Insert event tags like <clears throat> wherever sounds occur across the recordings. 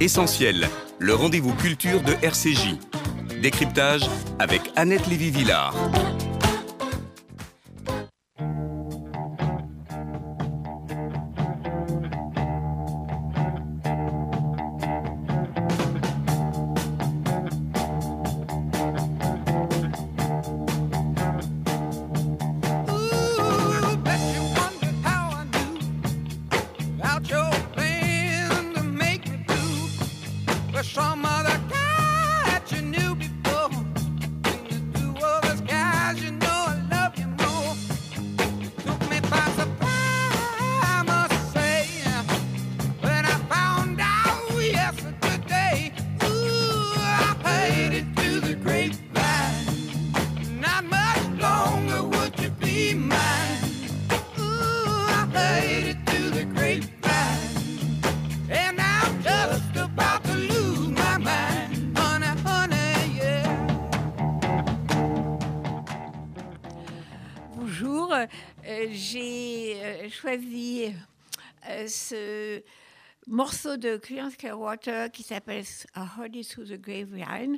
Essentiel, le rendez-vous culture de RCJ. Décryptage avec Annette Lévy-Villard. Morceau de Creedence Clearwater qui s'appelle A Honey Through the Grapevine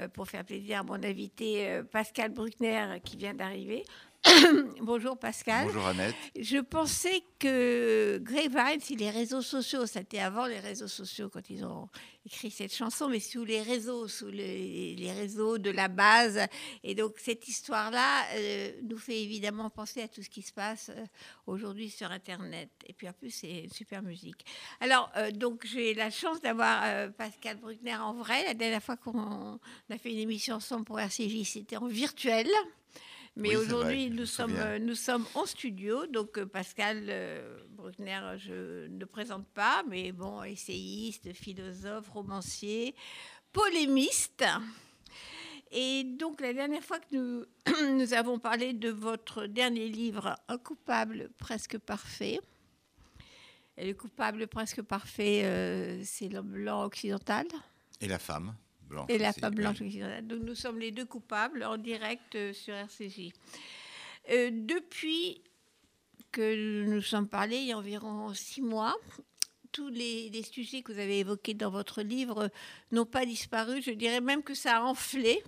euh, pour faire plaisir à mon invité euh, Pascal Bruckner qui vient d'arriver. <coughs> Bonjour Pascal. Bonjour Annette. Je pensais que Grapevine, si les réseaux sociaux, c'était avant les réseaux sociaux quand ils ont écrit cette chanson, mais sous les réseaux, sous les, les réseaux de la base. Et donc cette histoire-là euh, nous fait évidemment penser à tout ce qui se passe euh, aujourd'hui sur Internet. Et puis en plus, c'est une super musique. Alors, euh, donc j'ai la chance d'avoir euh, Pascal Bruckner en vrai. La dernière fois qu'on a fait une émission ensemble pour RCJ, c'était en virtuel. Mais Oui, aujourd'hui, nous sommes, euh, nous sommes en studio. Donc, euh, Pascal euh, Bruckner, je ne présente pas, mais bon, essayiste, philosophe, romancier, polémiste. Et donc, la dernière fois que nous, <clears throat> nous avons parlé de votre dernier livre, Un coupable presque parfait. Et le coupable presque parfait, c'est l'homme blanc occidental? Et la femme blanche. et la femme blanche. Donc nous sommes les deux coupables en direct euh, sur RCJ. Euh, depuis que nous nous sommes parlé, il y a environ six mois, tous les, les sujets que vous avez évoqués dans votre livre n'ont pas disparu. Je dirais même que ça a enflé.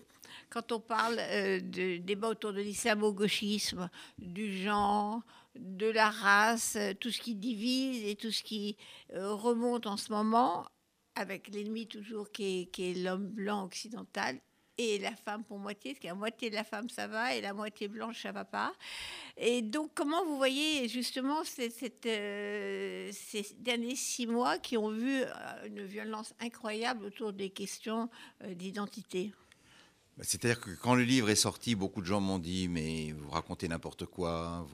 Quand on parle euh, de débat autour de l'islamo-gauchisme, du genre, de la race, tout ce qui divise et tout ce qui euh, remonte en ce moment, avec l'ennemi toujours qui est, l'homme blanc occidental et la femme pour moitié, parce qu'à moitié de la femme ça va et la moitié blanche ça va pas. Et donc comment vous voyez justement cette, euh, ces derniers six mois qui ont vu euh, une violence incroyable autour des questions euh, d'identité? Bah, C'est-à-dire que quand le livre est sorti, beaucoup de gens m'ont dit mais vous racontez n'importe quoi,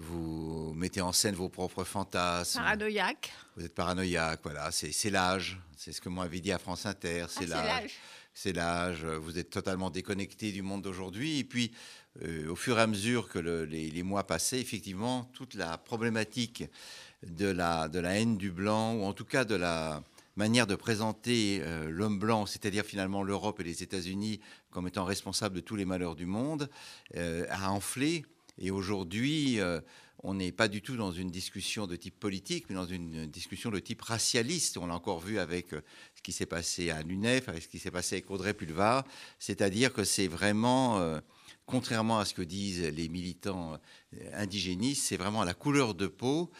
vous mettez en scène vos propres fantasmes, Paranoïaque. vous êtes paranoïaque, voilà, c'est l'âge, c'est ce que moi avait dit à France Inter, Ah, c'est l'âge. c'est l'âge, vous êtes totalement déconnecté du monde d'aujourd'hui. Et puis, euh, au fur et à mesure que le- les, les mois passaient, effectivement, toute la problématique de la, de la haine du blanc, ou en tout cas de la manière de présenter euh, l'homme blanc, c'est-à-dire finalement l'Europe et les États-Unis comme étant responsables de tous les malheurs du monde, euh, a enflé. Et aujourd'hui, euh, on n'est pas du tout dans une discussion de type politique, mais dans une discussion de type racialiste. On l'a encore vu avec euh, ce qui s'est passé à l'UNEF, avec ce qui s'est passé avec Audrey Pulvar. C'est-à-dire que c'est vraiment, euh, contrairement à ce que disent les militants indigénistes, c'est vraiment la couleur de peau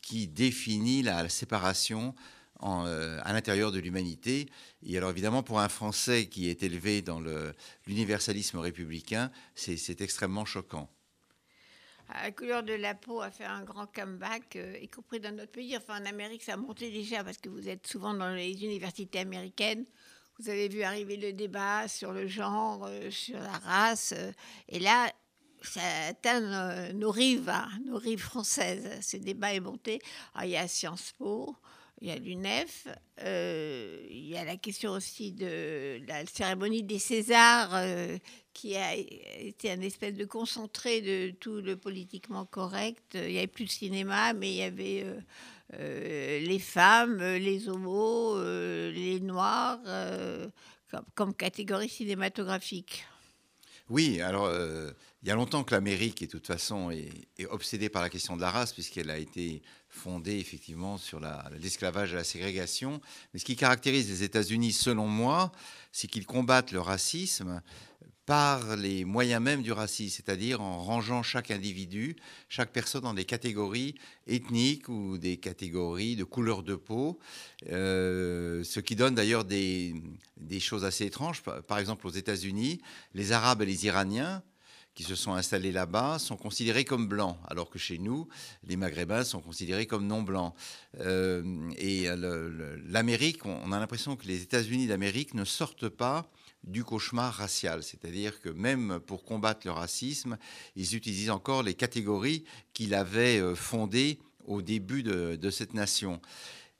qui définit la, séparation à l'intérieur de l'humanité. Et alors évidemment, pour un Français qui est élevé dans l'universalisme républicain, c'est extrêmement choquant. La couleur de la peau a fait un grand comeback, euh, y compris dans notre pays. Enfin, en Amérique, ça a monté déjà parce que vous êtes souvent dans les universités américaines. Vous avez vu arriver le débat sur le genre, euh, sur la race. euh, et là, ça atteint nos rives, hein, nos rives françaises. Ce débat est monté. Alors, il y a Sciences Po, il y a l'UNEF, euh, il y a la question aussi de la cérémonie des Césars, euh, qui a été un espèce de concentré de tout le politiquement correct. Il n'y avait plus de cinéma, mais il y avait euh, euh, les femmes, les homos, les noirs, comme, comme catégorie cinématographique. Oui, alors euh, il y a longtemps que l'Amérique, de toute façon, est, obsédée par la question de la race, puisqu'elle a été fondée effectivement sur la- l'esclavage et la ségrégation. Mais ce qui caractérise les États-Unis, selon moi, c'est qu'ils combattent le racisme par les moyens même du racisme, c'est-à-dire en rangeant chaque individu, chaque personne dans des catégories ethniques ou des catégories de couleur de peau, euh, ce qui donne d'ailleurs des, choses assez étranges. Par, exemple, aux États-Unis, les Arabes et les Iraniens qui se sont installés là-bas sont considérés comme blancs, alors que chez nous, les Maghrébins sont considérés comme non blancs. Euh, et l'Amérique, on a l'impression que les États-Unis d'Amérique ne sortent pas du cauchemar racial, c'est-à-dire que même pour combattre le racisme, ils utilisent encore les catégories qu'il avait euh, fondées au début de, cette nation.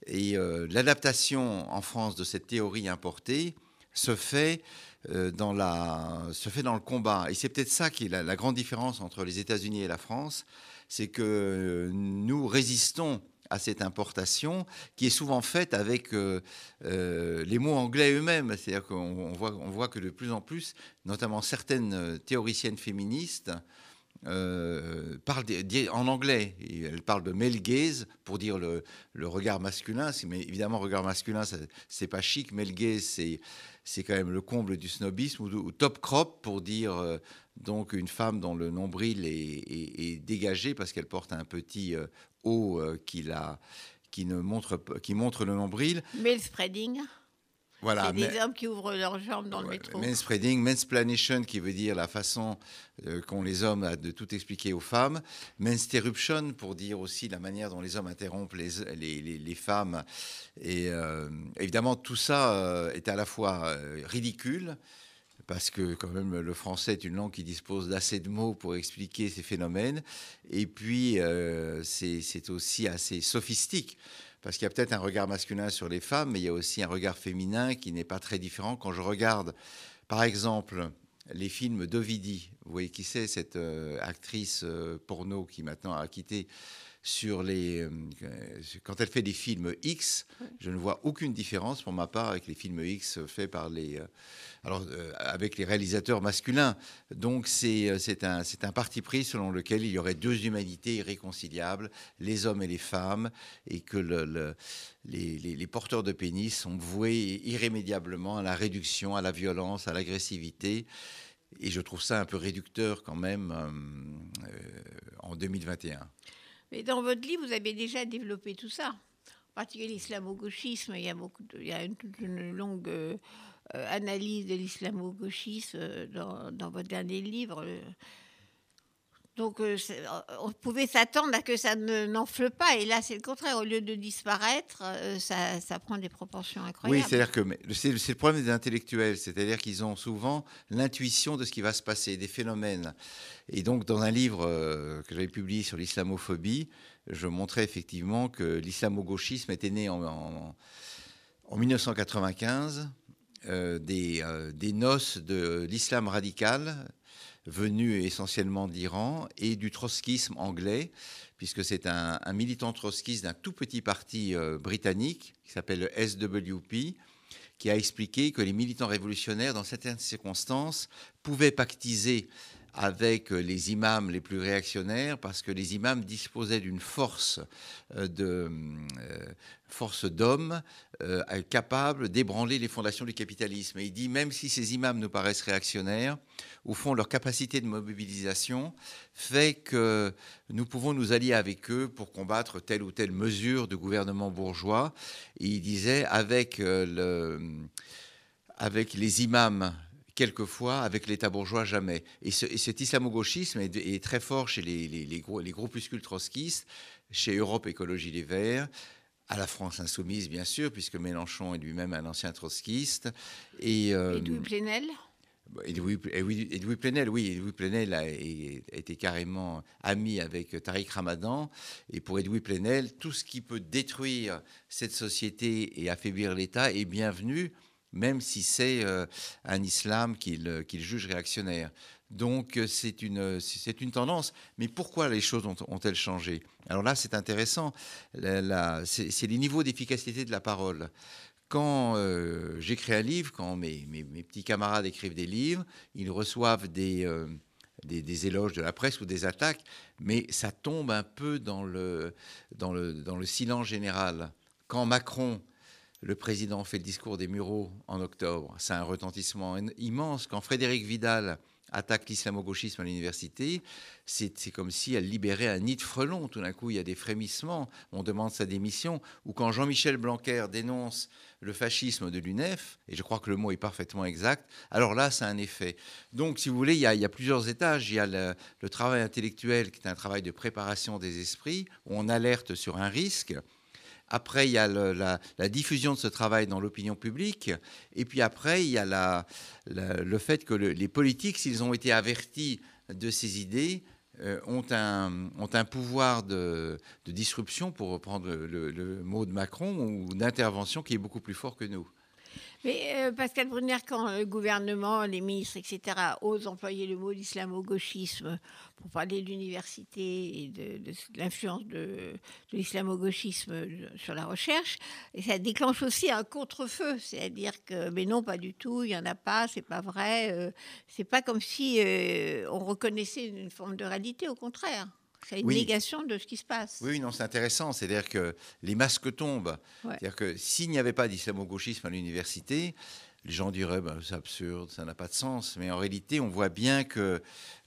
Et euh, l'adaptation en France de cette théorie importée se fait, euh, dans la, se fait dans le combat. Et c'est peut-être ça qui est la, grande différence entre les États-Unis et la France, c'est que nous résistons à cette importation qui est souvent faite avec euh, euh, les mots anglais eux-mêmes. C'est-à-dire qu'on on voit, on voit que de plus en plus, notamment certaines euh, théoriciennes féministes, euh, des- en anglais. Et elles parlent de male gaze pour dire le, regard masculin. Mais évidemment, regard masculin, c'est pas chic. Male gaze, c'est c'est quand même le comble du snobisme. Ou, top crop pour dire donc une femme dont le nombril est, dégagé parce qu'elle porte un petit haut euh, qui, ne montre, pas- qui montre le nombril. Mail spreading. Voilà. c'est mais- des hommes qui ouvrent leurs jambes dans le métro. Manspreading, mansplaination, qui veut dire la façon euh, qu'ont les hommes à de tout expliquer aux femmes. Mansterruption, pour dire aussi la manière dont les hommes interrompent les, les, les- les femmes. Et euh, évidemment, tout ça euh, est à la fois ridicule, parce que quand même le français est une langue qui dispose d'assez de mots pour expliquer ces phénomènes. Et puis, euh, c'est aussi assez sophistique. Parce qu'il y a peut-être un regard masculin sur les femmes, mais il y a aussi un regard féminin qui n'est pas très différent. Quand je regarde, par exemple, les films d'Ovidi, vous voyez qui c'est, cette euh, actrice euh, porno qui maintenant a quitté sur les. euh, quand elle fait des films X, je ne vois aucune différence pour ma part avec les films X faits par les. euh, alors, euh, avec les réalisateurs masculins. Donc, c'est c'est un, c'est un parti pris selon lequel il y aurait deux humanités irréconciliables, les hommes et les femmes, et que le- le- les, les- les porteurs de pénis sont voués irrémédiablement à la réduction, à la violence, à l'agressivité. Et je trouve ça un peu réducteur quand même euh, en 2021. Mais dans votre livre, vous avez déjà développé tout ça. En particulier l'islamo-gauchisme. Il y a, beaucoup une, longue euh, euh, analyse de l'islamo-gauchisme euh, dans, dans votre dernier livre. Donc, euh, euh, on pouvait s'attendre à que ça ne n'enfle pas. Et là, c'est le contraire. Au lieu de disparaître, euh, ça, ça prend des proportions Oui, incroyables. c'est-à-dire que c'est le problème des intellectuels, c'est-à-dire qu'ils ont souvent l'intuition de ce qui va se passer, des phénomènes. Et donc, dans un livre que j'avais publié sur l'islamophobie, je montrais effectivement que l'islamo-gauchisme était né en, en- en 1995 euh, des, euh, des noces de l'islam radical venu essentiellement d'Iran et du trotskisme anglais, puisque c'est un, militant trotskiste d'un tout petit parti euh, britannique qui s'appelle le SWP, qui a expliqué que les militants révolutionnaires, dans certaines circonstances, pouvaient pactiser avec les imams les plus réactionnaires, parce que les imams disposaient d'une force euh, de euh, force d'hommes euh, capable d'ébranler les fondations du capitalisme. Et il dit même si ces imams nous paraissent réactionnaires, au fond leur capacité de mobilisation fait que nous pouvons nous allier avec eux pour combattre telle ou telle mesure de gouvernement bourgeois. Et il disait avec euh, les imams quelquefois, avec l'État bourgeois jamais. Et, ce- et cet islamo-gauchisme est, très fort chez les groupuscules trotskistes, chez Europe Écologie Les Verts, à la France insoumise bien sûr, puisque Mélenchon est lui-même un ancien trotskiste. Et, euh, Edoui Plenel? Edoui, Edoui- Edoui Plenel, oui, Edoui Plenel a, été carrément ami avec Tariq Ramadan. Et pour Edoui Plenel, tout ce qui peut détruire cette société et affaiblir l'État est bienvenu, même si c'est euh, un islam qu'il qu'il juge réactionnaire. Donc euh, c'est une, c'est une tendance. Mais pourquoi les choses ont- ont-elles changé? Alors là, c'est intéressant. C'est c'est les niveaux d'efficacité de la parole quand euh, j'écris un livre, quand mes, mes- petits camarades écrivent des livres, ils reçoivent des, euh, des, éloges de la presse ou des attaques, mais ça tombe un peu dans le, dans le, dans le silence général. Quand Macron, le président, fait le discours des Mureaux en octobre, a un retentissement en- immense. Quand Frédéric Vidal attaque l'islamo-gauchisme à l'université, c'est comme si elle libérait un nid de frelons. Tout d'un coup, il y a des frémissements, on demande sa démission. Ou quand Jean-Michel Blanquer dénonce le fascisme de l'UNEF, et je crois que le mot est parfaitement exact, alors là, ça a un effet. Donc, si vous voulez, il y a, il y a plusieurs étages. Il y a le, le travail intellectuel, qui est un travail de préparation des esprits, où on alerte sur un risque. Après, il y a la, diffusion de ce travail dans l'opinion publique. Et puis après, il y a le fait que le- les politiques, s'ils ont été avertis de ces idées, euh, ont, un, pouvoir de, disruption, pour reprendre le mot de Macron, ou d'intervention qui est beaucoup plus fort que nous. Mais euh, Pascal Brunner, quand le gouvernement, les ministres, etc., osent employer le mot d'islamo-gauchisme pour parler de l'université et de, l'influence de, l'islamo-gauchisme sur la recherche, ça déclenche aussi un contre-feu, c'est-à-dire que, mais non, pas du tout, il y en a pas, c'est pas vrai, euh, c'est pas comme si euh, on reconnaissait une forme de réalité, au contraire. C'est une Oui. négation de ce qui se passe. Oui, non, c'est intéressant. C'est-à-dire que les masques tombent. Ouais. C'est-à-dire que s'il n'y avait pas d'islamo-gauchisme à l'université, les gens diraient ben, c'est absurde, ça n'a pas de sens. Mais en réalité, on voit bien que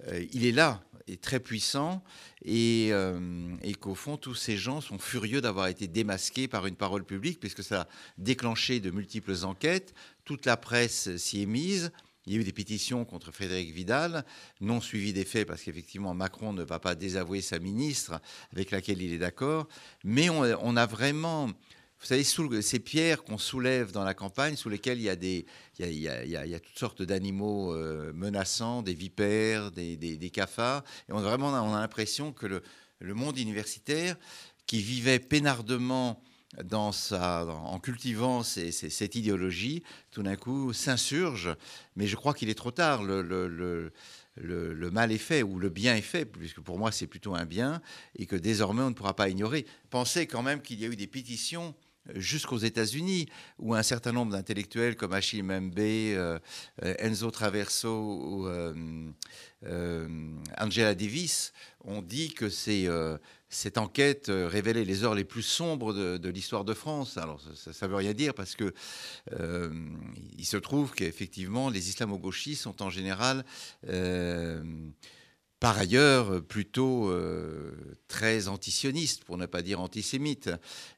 euh, il est là, est très puissant, et, euh, et qu'au fond, tous ces gens sont furieux d'avoir été démasqués par une parole publique, puisque ça a déclenché de multiples enquêtes. Toute la presse s'y est mise. Il y a eu des pétitions contre Frédéric Vidal, non suivies des faits, parce qu'effectivement, Macron ne va pas désavouer sa ministre, avec laquelle il est d'accord. Mais on, a vraiment, vous savez, sous ces pierres qu'on soulève dans la campagne, sous lesquelles il y a, des, il y a, toutes sortes d'animaux euh, menaçants, des vipères, des, cafards. Et on a vraiment on a l'impression que le, le monde universitaire, qui vivait peinardement en cultivant cette idéologie, tout d'un coup s'insurge. Mais je crois qu'il est trop tard. Le, mal est fait ou le bien est fait, puisque pour moi c'est plutôt un bien, et que désormais on ne pourra pas ignorer. Pensez quand même qu'il y a eu des pétitions euh, jusqu'aux États-Unis, où un certain nombre d'intellectuels comme Achille Membe, euh, euh, Enzo Traverso ou Angela Davis ont dit que c'est, cette enquête euh, révélait les heures les plus sombres de, l'histoire de France. Alors ça ne veut rien dire parce que euh, il se trouve qu'effectivement les islamo-gauchistes sont en général euh, par ailleurs plutôt euh, très antisionistes, pour ne pas dire antisémites.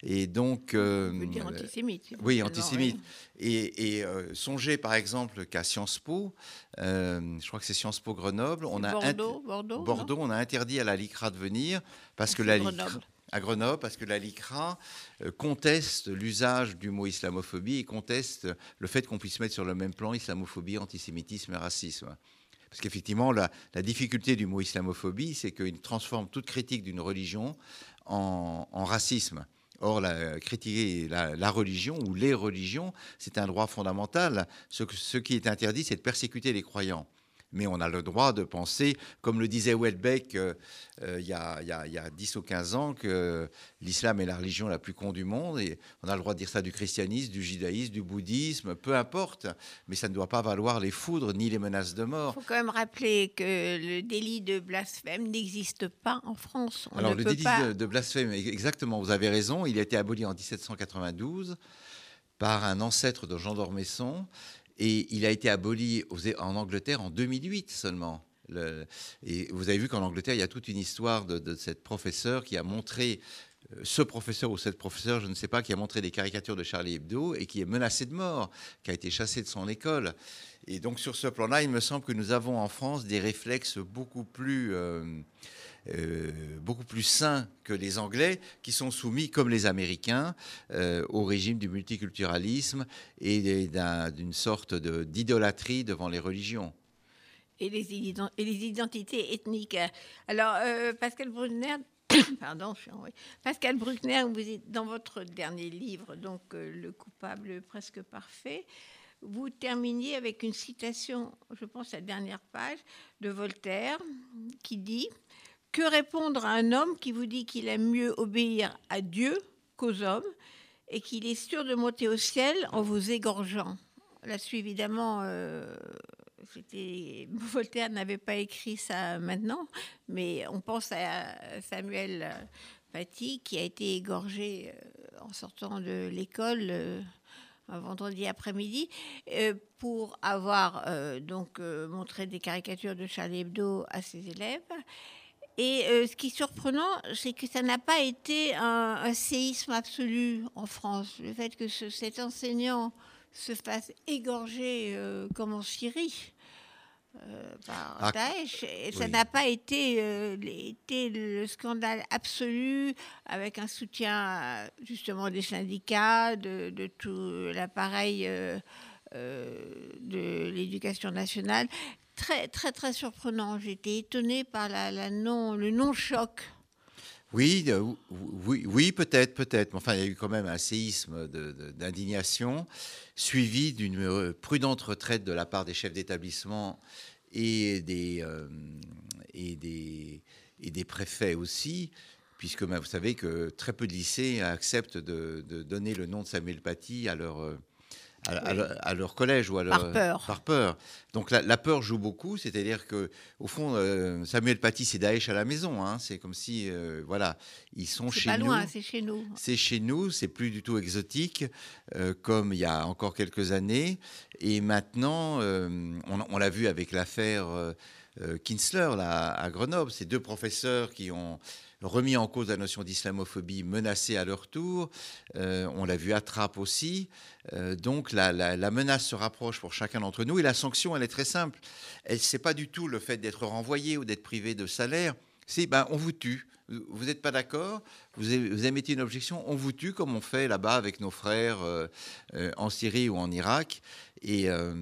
Et donc, euh, On peut dire antisémite. oui, antisémite. Et, et, euh, songez par exemple qu'à Sciences Po, euh, je crois que c'est Sciences Po Grenoble, on a Bordeaux, Bordeaux, Bordeaux, on a interdit à la LICRA de venir parce que C'est la Grenoble. LICRA, à Grenoble, parce que la LICRA euh, conteste l'usage du mot islamophobie et conteste le fait qu'on puisse mettre sur le même plan islamophobie, antisémitisme et racisme. Parce qu'effectivement, la, difficulté du mot islamophobie, c'est qu'il transforme toute critique d'une religion en, racisme. Or, la, critiquer la, religion ou les religions, c'est un droit fondamental. Ce qui est interdit, c'est de persécuter les croyants. Mais on a le droit de penser, comme le disait Welbeck euh, euh, il, y a, il y a- il y a 10 ou 15 ans, que l'islam est la religion la plus con du monde. Et on a le droit de dire ça du christianisme, du judaïsme, du bouddhisme, peu importe. Mais ça ne doit pas valoir les foudres ni les menaces de Il mort. faut quand même rappeler que le délit de blasphème n'existe pas en France. On Alors, ne le peut délit pas... de, de blasphème, exactement, vous avez raison, il a été aboli en 1792 par un ancêtre de Jean d'Ormesson et il a été aboli aux- en Angleterre en 2008 seulement. Le- et vous avez vu qu'en Angleterre, il y a toute une histoire de, de cette professeure qui a montré, ce professeur ou cette professeure, je ne sais pas, qui a montré des caricatures de Charlie Hebdo et qui est menacé de mort, qui a été chassé de son école. Et donc sur ce plan-là, il me semble que nous avons en France des réflexes beaucoup plus... euh, euh, beaucoup plus sains que les Anglais, qui sont soumis, comme les Américains, euh, au régime du multiculturalisme et d'un- d'une sorte d'idolâtrie devant les religions. et les, identités ethniques. Alors, Pascal Bruckner, <coughs> pardon, je suis en- oui. Pascal Bruckner, vous êtes dans votre dernier livre, donc euh, Le coupable presque parfait, vous terminiez avec une citation, je pense la dernière page, de Voltaire, qui dit Que répondre à un homme qui vous dit qu'il aime mieux obéir à Dieu qu'aux hommes et qu'il est sûr de monter au ciel en vous égorgeant? Là-dessus, évidemment, euh, Voltaire n'avait pas écrit ça maintenant, mais on pense à Samuel Paty qui a été égorgé euh, en sortant de l'école euh, un vendredi après-midi euh, pour avoir donc montré des caricatures de Charlie Hebdo à ses élèves. Et ce qui est surprenant, c'est que ça n'a pas été un, séisme absolu en France. Le fait que ce- cet enseignant se fasse égorger comme en Syrie euh, par Ah, Daesh, et ça oui. n'a pas été, euh, été le scandale absolu avec un soutien euh, justement des syndicats, de, de tout l'appareil euh, euh, de l'éducation nationale. Très, très, très surprenant. J'étais étonnée par la, la non, le non-choc. Oui, euh, oui, oui peut-être, peut-être. Enfin, il y a eu quand même un séisme d'indignation, suivi d'une euh, prudente retraite de la part des chefs d'établissement et des, euh, préfets aussi, puisque ben, vous savez que très peu de lycées acceptent de, de donner le nom de Samuel Paty à leur, à, Oui. leur, à leur collège ou à leur, Par peur. par peur. Donc la, la peur joue beaucoup, c'est-à-dire que au fond, euh, Samuel Paty, c'est Daesh à la maison. hein. C'est comme si, euh, voilà, ils sont C'est chez pas nous. loin, c'est chez nous. C'est chez nous, c'est plus du tout exotique euh, comme il y a encore quelques années. Et maintenant, on, on l'a vu avec l'affaire Kinsler là, à Grenoble, ces deux professeurs qui ont remis en cause la notion d'islamophobie menacés à leur tour. Euh, on l'a vu à Trappes aussi. Euh, donc la, la- la menace se rapproche pour chacun d'entre nous et la sanction, elle est très simple. Elle c'est pas du tout le fait d'être renvoyé ou d'être privé de salaire. C'est ben on vous tue. Vous n'êtes pas d'accord vous, vous émettez une objection, on vous tue comme on fait là-bas avec nos frères euh, euh, en Syrie ou en Irak. Et euh,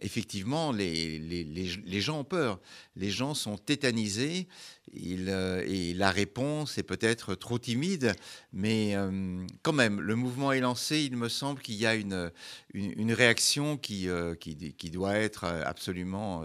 effectivement, les, gens ont peur. Les gens sont tétanisés. Et la réponse est peut-être trop timide, mais quand même, le mouvement est lancé. Il me semble qu'il y a une, réaction qui, doit être absolument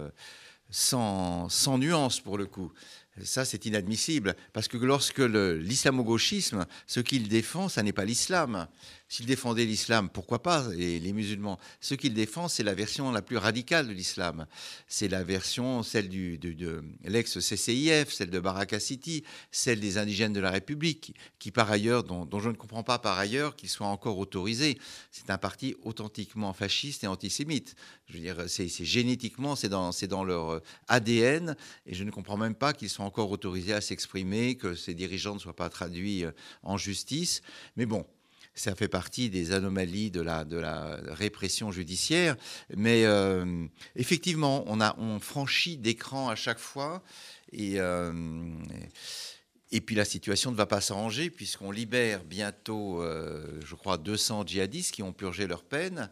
sans nuance pour le coup. Ça, c'est inadmissible, parce que lorsque l'islamo-gauchisme, ce qu'il défend, ça n'est pas l'islam. S'il défendait l'islam, pourquoi pas, les musulmans? Ce qu'il défend, c'est la version la plus radicale de l'islam. C'est la version, celle du, de, l'ex-CCIF, celle de Baraka City, celle des indigènes de la République, qui par ailleurs, dont, je ne comprends pas par ailleurs qu'ils soient encore autorisés. C'est un parti authentiquement fasciste et antisémite. Je veux dire, c'est génétiquement, c'est dans, dans leur ADN, et je ne comprends même pas qu'ils soient encore autorisés à s'exprimer, que ces dirigeants ne soient pas traduits euh, en justice. Mais bon, ça fait partie des anomalies de la, répression judiciaire. Mais euh, effectivement, on, a, franchit d'écran à chaque fois. Et, euh, et puis la situation ne va pas s'arranger puisqu'on libère bientôt, je crois, 200 djihadistes qui ont purgé leur peine.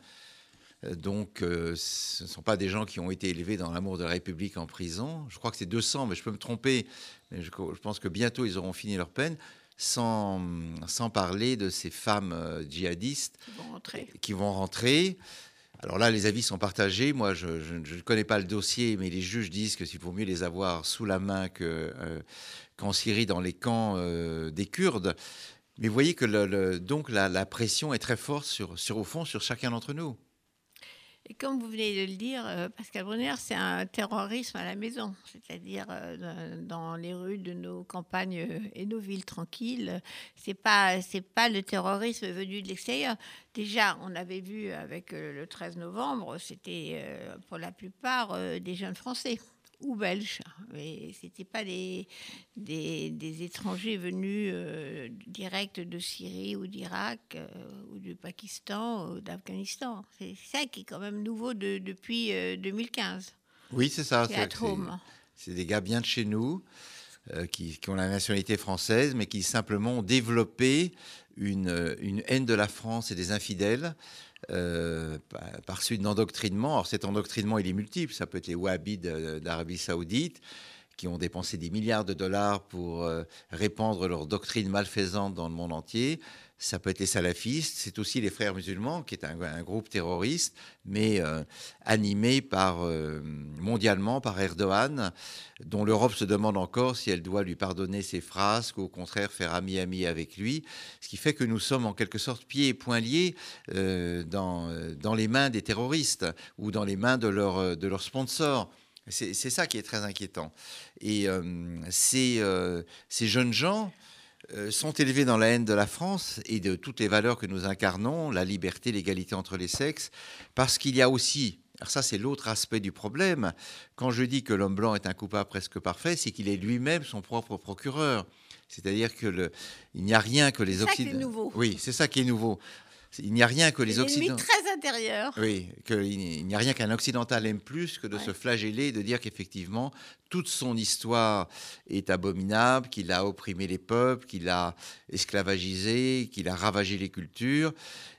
Euh, Donc, euh, ce ne sont pas des gens qui ont été élevés dans l'amour de la République en prison. Je crois que c'est 200, mais je peux me tromper. Mais je, je pense que bientôt, ils auront fini leur peine, sans, sans parler de ces femmes euh, djihadistes Ils vont rentrer. qui vont rentrer. Alors là, les avis sont partagés. Moi, je ne connais pas le dossier, mais les juges disent que s'il vaut mieux les avoir sous la main que, euh, qu'en Syrie, dans les camps euh, des Kurdes. Mais vous voyez que le- le- donc la, la pression est très forte sur, sur, au fond, sur chacun d'entre nous. Et comme vous venez de le dire, euh, Pascal Brunner, c'est un terrorisme à la maison, c'est-à-dire euh, dans- les rues de nos campagnes euh, et nos villes tranquilles. C'est pas c'est pas le terrorisme venu de l'extérieur. Déjà, on avait vu avec le 13 novembre, c'était pour la plupart des jeunes Français ou belges, mais c'était pas des, des, des étrangers venus euh, direct de Syrie ou d'Irak euh, ou du Pakistan ou d'Afghanistan. C'est ça qui est quand même nouveau de- depuis euh, 2015. Oui, c'est ça. C'est des gars bien de chez nous, euh, qui, qui ont la nationalité française, mais qui simplement ont développé une, euh, une haine de la France et des infidèles euh, par, suite d'endoctrinement. Alors cet endoctrinement, il est multiple. Ça peut être les wahhabites d'Arabie saoudite. qui ont dépensé des milliards de dollars pour euh, répandre leur doctrine malfaisante dans le monde entier. Ça peut être les salafistes, c'est aussi les frères musulmans, qui est un, groupe terroriste, mais euh, animé par, euh, mondialement par Erdogan, dont l'Europe se demande encore si elle doit lui pardonner ses phrases ou au contraire faire ami-ami avec lui. Ce qui fait que nous sommes en quelque sorte pieds et poings liés euh, dans, dans les mains des terroristes ou dans les mains de leurs de leurs sponsors. C'est ça qui est très inquiétant. Et ces, ces jeunes gens sont élevés dans la haine de la France et de toutes les valeurs que nous incarnons, la liberté, l'égalité entre les sexes, parce qu'il y a aussi, alors ça c'est l'autre aspect du problème, quand je dis que l'homme blanc est un coupable presque parfait, c'est qu'il est lui-même son propre procureur. C'est-à-dire que le, il n'y a rien que les C'est ça qui est Occidentaux. nouveau. Oui, c'est ça qui est nouveau. Il n'y a rien que les Occidentaux. très intérieur. Oui, qu'il il n'y a rien qu'un occidental aime plus que de Ouais. se flageller, et de dire qu'effectivement, toute son histoire est abominable, qu'il a opprimé les peuples, qu'il a esclavagisé, qu'il a ravagé les cultures.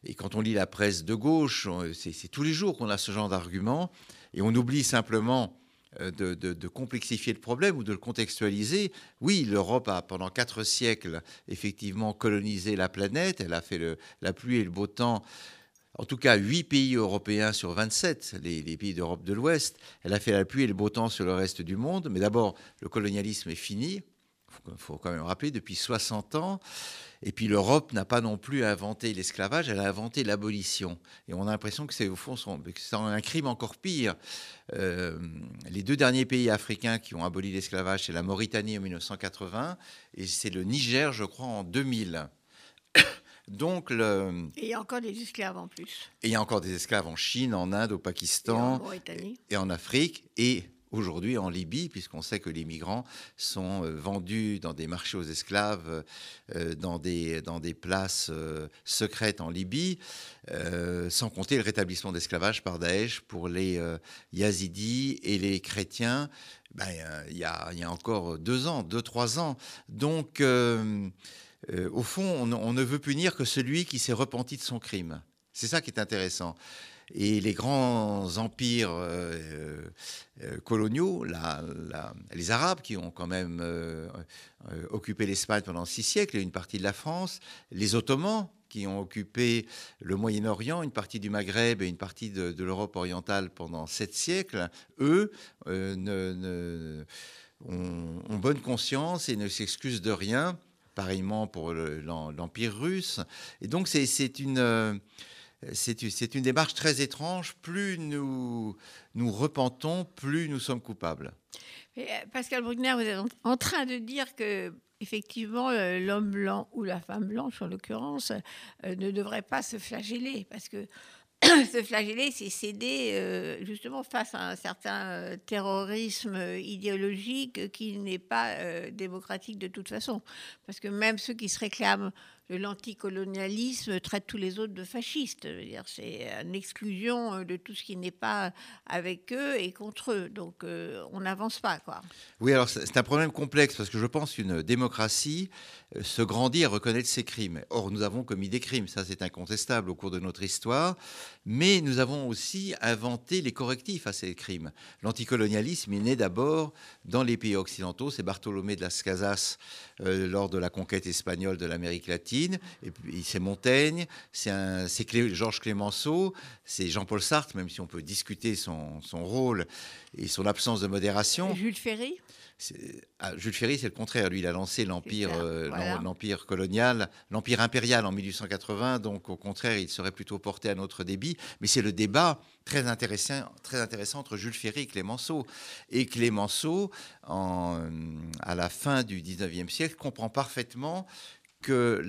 Et quand on lit la presse de gauche, c'est tous les jours qu'on a ce genre d'arguments. Et on oublie simplement de, de- complexifier le problème ou de le contextualiser. Oui, l'Europe a pendant quatre siècles effectivement colonisé la planète, elle a fait la pluie et le beau temps en tout cas 8 pays européens sur 27, les, les pays d'Europe de l'Ouest. Elle a fait la pluie et le beau temps sur le reste du monde. Mais d'abord, le colonialisme est fini. Il faut quand même rappeler, depuis 60 ans. Et puis l'Europe n'a pas non plus inventé l'esclavage, elle a inventé l'abolition. Et on a l'impression que c'est au fond son- c'est un crime encore pire. Euh, les deux derniers pays africains qui ont aboli l'esclavage, c'est la Mauritanie en 1980 et c'est le Niger, je crois, en 2000. <coughs> Donc, le, Et il y a encore des esclaves en plus. et il y a encore des esclaves en Chine, en Inde, au Et en Pakistan et en Afrique et aujourd'hui en Libye, puisqu'on sait que les migrants sont euh, vendus dans des marchés aux esclaves, euh, dans, des, dans des places euh, secrètes en Libye, euh, sans compter le rétablissement d'esclavage par Daesh pour les euh, Yazidis et les chrétiens. Ben, euh, il, y a, y a encore deux ans, deux, trois ans. Donc, euh, euh, au fond, on, on ne veut punir que celui qui s'est repenti de son crime. C'est ça qui est intéressant. Et les grands empires euh, euh, coloniaux, les Arabes qui ont quand même euh, occupé l'Espagne pendant six siècles et une partie de la France, les Ottomans qui ont occupé le Moyen-Orient, une partie du Maghreb et une partie de, l'Europe orientale pendant sept siècles, eux ont, bonne conscience et ne s'excusent de rien. Pareillement pour l'Empire russe. Et donc c'est une... c'est une- démarche très étrange. Plus nous nous repentons, plus nous sommes coupables. Euh, Pascal Bruckner, vous êtes en- train de dire que effectivement euh, l'homme blanc ou la femme blanche en l'occurrence euh, ne devrait pas se flageller parce que <clears throat> se flageller, c'est céder justement face à un certain terrorisme idéologique qui n'est pas démocratique de toute façon. Parce que même ceux qui se réclament l'anticolonialisme traitent tous les autres de fascistes. C'est une exclusion euh, de tout ce qui n'est pas avec eux et contre eux. Donc euh, on n'avance pas, quoi. Oui, alors c'est un problème complexe parce que je pense qu'une démocratie euh, se grandit à reconnaître ses crimes. Or, nous avons commis des crimes, ça c'est incontestable au cours de notre histoire, mais nous avons aussi inventé les correctifs à ces crimes. L'anticolonialisme est né d'abord dans les pays occidentaux, c'est Bartholomé de las Casas euh, lors de la conquête espagnole de l'Amérique latine, et puis c'est Montaigne, c'est Georges Clémenceau, c'est Jean-Paul Sartre, même si on peut discuter son, son rôle et son absence de modération. Jules Ferry? Ah, Jules Ferry, c'est le contraire. Lui, il a lancé l'empire, euh, voilà. l'empire colonial, l'empire impérial en 1880. Donc, au contraire, il serait plutôt porté à notre débit. Mais c'est le débat très intéressant, très intéressant entre Jules Ferry et Clémenceau. Et Clémenceau, en, à la fin du 19e siècle, comprend parfaitement que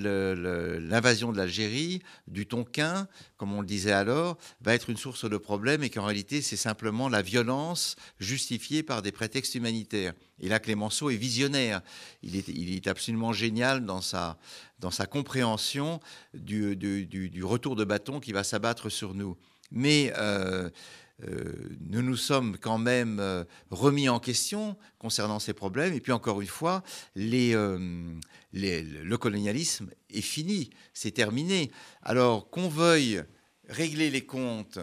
l'invasion de l'Algérie, du Tonkin, comme on le disait alors, va être une source de problèmes et qu'en réalité, c'est simplement la violence justifiée par des prétextes humanitaires. Et là, Clémenceau est visionnaire. Il est, absolument génial dans sa, dans sa compréhension du, du- retour de bâton qui va s'abattre sur nous. Mais euh, nous nous sommes quand même euh, remis en question concernant ces problèmes. Et puis encore une fois, euh, le colonialisme est fini, c'est terminé. Alors qu'on veuille régler les comptes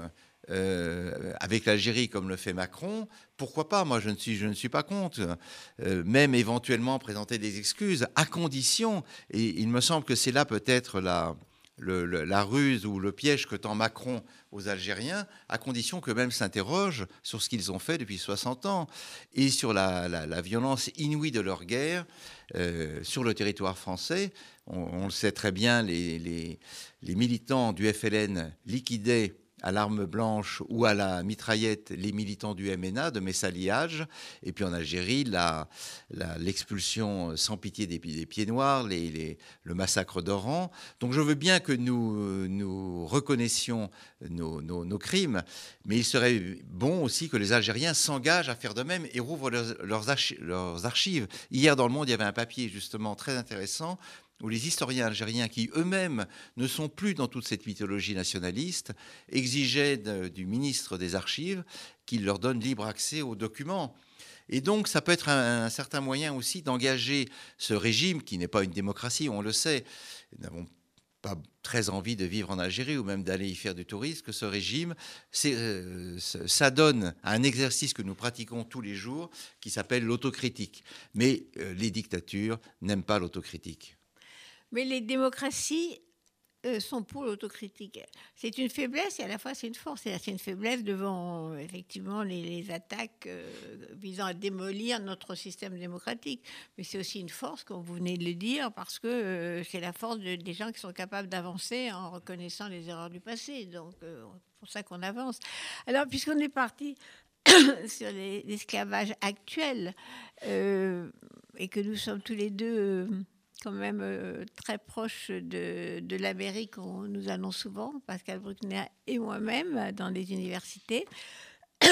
euh, avec l'Algérie comme le fait Macron, pourquoi pas? Moi, je ne suis, pas contre. Euh, même éventuellement présenter des excuses, à condition, et il me semble que c'est là peut-être la ruse ou le piège que tend Macron aux Algériens, à condition qu'eux-mêmes s'interrogent sur ce qu'ils ont fait depuis 60 ans et sur la, violence inouïe de leur guerre euh, sur le territoire français. On, le sait très bien, les, les- les militants du FLN liquidaient à l'arme blanche ou à la mitraillette les militants du MNA de Messaliage. Et puis en Algérie, l'expulsion sans pitié des, pieds noirs, le massacre d'Oran. Donc je veux bien que nous, nous reconnaissions nos, crimes, mais il serait bon aussi que les Algériens s'engagent à faire de même et rouvrent leurs archives. Hier dans le Monde, il y avait un papier justement très intéressant où les historiens algériens, qui eux-mêmes ne sont plus dans toute cette mythologie nationaliste, exigeaient du ministre des Archives qu'il leur donne libre accès aux documents. Et donc, ça peut être un, certain moyen aussi d'engager ce régime, qui n'est pas une démocratie, on le sait. Nous n'avons pas très envie de vivre en Algérie ou même d'aller y faire du tourisme, que ce régime c'est, euh, s'adonne à un exercice que nous pratiquons tous les jours, qui s'appelle l'autocritique. Mais euh, les dictatures n'aiment pas l'autocritique. Mais les démocraties euh, sont pour l'autocritique. C'est une faiblesse et à la fois c'est une force. C'est une faiblesse devant effectivement les, attaques euh, visant à démolir notre système démocratique. Mais c'est aussi une force, comme vous venez de le dire, parce que euh, c'est la force de- des gens qui sont capables d'avancer en reconnaissant les erreurs du passé. Donc c'est pour ça qu'on avance. Alors puisqu'on est parti <coughs> sur les- l'esclavage actuel et que nous sommes tous les deux quand même euh, très proches de, de l'Amérique, on nous allons souvent, Pascal Bruckner et moi-même, dans les universités. <coughs>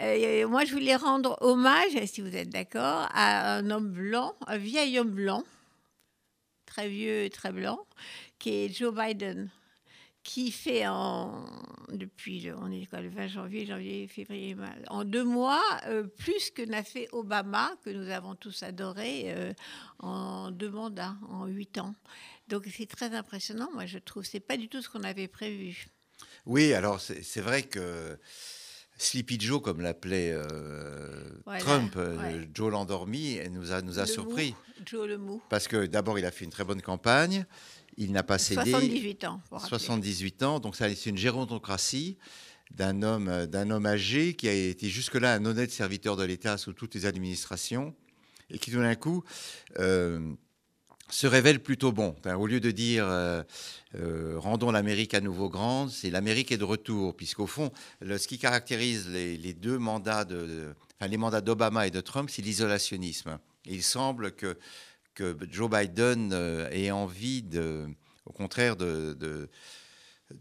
Euh, moi, je voulais rendre hommage, si vous êtes d'accord, à un homme blanc, un vieil homme blanc, très vieux très blanc, qui est Joe Biden qui fait en depuis le, on est quoi, le 20 janvier, janvier, février, en deux mois euh, plus que n'a fait Obama que nous avons tous adoré euh, en deux mandats, en huit ans. Donc c'est très impressionnant, moi je trouve. C'est pas du tout ce qu'on avait prévu. Oui, alors c'est vrai que Sleepy Joe, comme l'appelait euh, Voilà, Trump, ouais. Joe l'endormi, nous a, nous a Le surpris. mou, Joe le mou. Parce que d'abord, il a fait une très bonne campagne. Il n'a pas cédé. 78 ans. pour rappeler. 78 ans. Donc, c'est une gérontocratie d'un homme, d'un homme âgé qui a été jusque-là un honnête serviteur de l'État sous toutes les administrations et qui, tout d'un coup, euh, se révèle plutôt bon. Au lieu de dire euh, euh, rendons l'Amérique à nouveau grande, c'est l'Amérique est de retour, puisqu'au fond, le- ce qui caractérise les, les deux mandats, de, de- enfin, les mandats d'Obama et de Trump, c'est l'isolationnisme. Il semble que, que Joe Biden euh, ait envie, de, au contraire, de, de-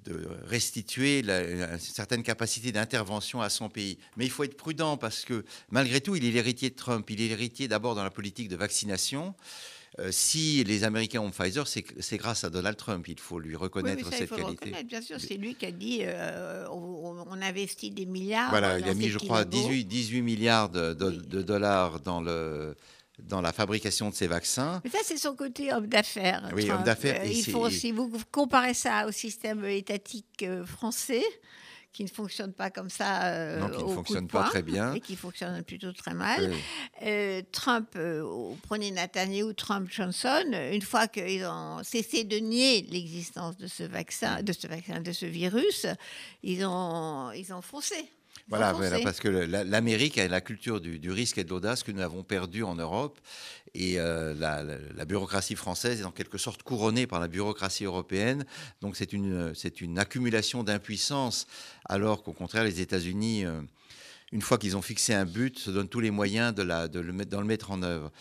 de restituer la- une certaine capacité d'intervention à son pays. Mais il faut être prudent parce que malgré tout, il est l'héritier de Trump. Il est l'héritier d'abord dans la politique de vaccination. Euh, si les Américains ont Pfizer, c'est grâce à Donald Trump. Il faut lui reconnaître oui, ça, il cette faut qualité. reconnaître, bien sûr. C'est lui qui a dit euh, on, on investit des milliards. Voilà, il a mis, je crois, petits labos. 18, 18 milliards de, de- Oui. de dollars dans, le, dans la fabrication de ces vaccins. Mais ça, c'est son côté homme d'affaires. Oui, Trump. homme d'affaires, Euh, si vous comparez ça au système étatique euh, français, qui ne fonctionne pas comme ça euh, Non, qui ne au fonctionne pas très bien. Et qui fonctionne plutôt très mal. Oui. Euh, Trump, euh, prenez Netanyahu, Trump, Johnson, une fois qu'ils ont cessé de nier l'existence de ce vaccin, de ce vaccin, de ce virus, ils ont, ils ont foncé. Voilà, parce que l'Amérique a la culture du, du risque et de l'audace que nous avons perdu en Europe. Et euh, la, la- la bureaucratie française est en quelque sorte couronnée par la bureaucratie européenne. Donc c'est une, c'est une accumulation d'impuissance, alors qu'au contraire, les États-Unis, euh, une fois qu'ils ont fixé un but, se donnent tous les moyens de, la, de le, mettre, d'en le mettre en œuvre.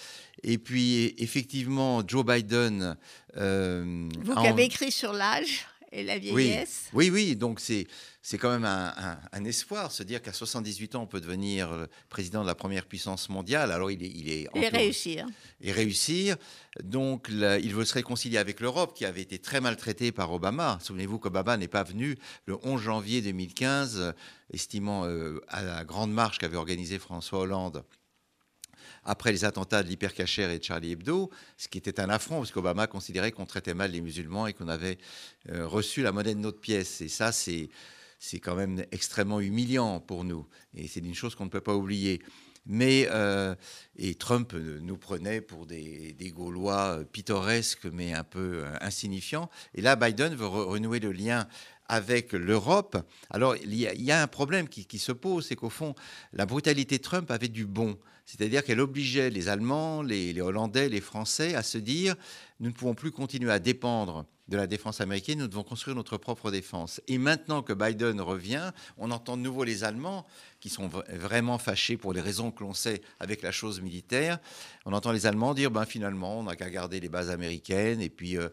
Et puis, effectivement, Joe Biden... euh, Vous qui avez écrit sur l'âge et la vieillesse. oui, oui, donc c'est c'est quand même un, un- un espoir, se dire qu'à 78 ans, on peut devenir euh, président de la première puissance mondiale. Alors, il est, il est Et réussir. et réussir. Donc, là, il veut se réconcilier avec l'Europe, qui avait été très maltraitée par Obama. Souvenez-vous qu'Obama n'est pas venu le 11 janvier 2015, euh, estimant euh, à la grande marche qu'avait organisée François Hollande après les attentats de l'hypercachère et de Charlie Hebdo, ce qui était un affront, parce qu'Obama considérait qu'on traitait mal les musulmans et qu'on avait euh, reçu la monnaie de notre pièce. Et ça, c'est quand même extrêmement humiliant pour nous. Et c'est une chose qu'on ne peut pas oublier. Mais euh, et Trump nous prenait pour des, Gaulois pittoresques, mais un peu euh, insignifiants. Et là, Biden veut renouer le lien avec l'Europe. Alors, il y, a, un problème qui, se pose, c'est qu'au fond, la brutalité Trump avait du bon. C'est-à-dire qu'elle obligeait les Allemands, les, Hollandais, les Français à se dire, nous ne pouvons plus continuer à dépendre de la défense américaine, nous devons construire notre propre défense. Et maintenant que Biden revient, on entend de nouveau les Allemands qui sont vraiment fâchés pour les raisons que l'on sait avec la chose militaire. On entend les Allemands dire, ben finalement, on n'a qu'à garder les bases américaines et puis euh,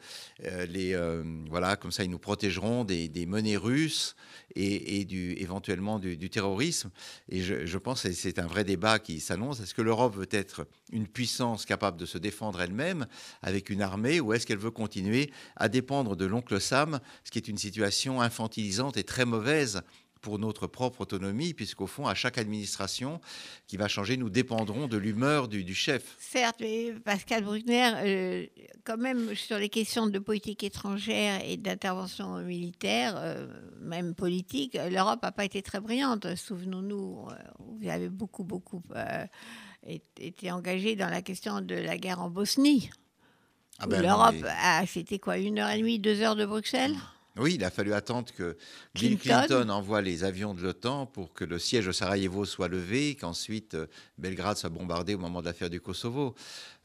les euh, voilà, comme ça, ils nous protégeront des, menées russes et, éventuellement du, du, terrorisme. Et je, je pense que c'est un vrai débat qui s'annonce. Est-ce que l'Europe veut être une puissance capable de se défendre elle-même avec une armée ou est-ce qu'elle veut continuer à dépendre de l'oncle Sam, ce qui est une situation infantilisante et très mauvaise pour notre propre autonomie, puisqu'au fond, à chaque administration qui va changer, nous dépendrons de l'humeur du, chef. Certes, mais Pascal Bruckner, euh, quand même, sur les questions de politique étrangère et d'intervention militaire, euh, même politique, l'Europe n'a pas été très brillante. Souvenons-nous, euh, vous avez beaucoup, beaucoup été engagé dans la question de la guerre en Bosnie. Ah ben L'Europe, mais... c'était quoi, une heure et demie, deux heures de Bruxelles? Oui, il a fallu attendre que Bill Clinton, Clinton envoie les avions de l'OTAN pour que le siège de Sarajevo soit levé, qu'ensuite euh, Belgrade soit bombardé au moment de l'affaire du Kosovo.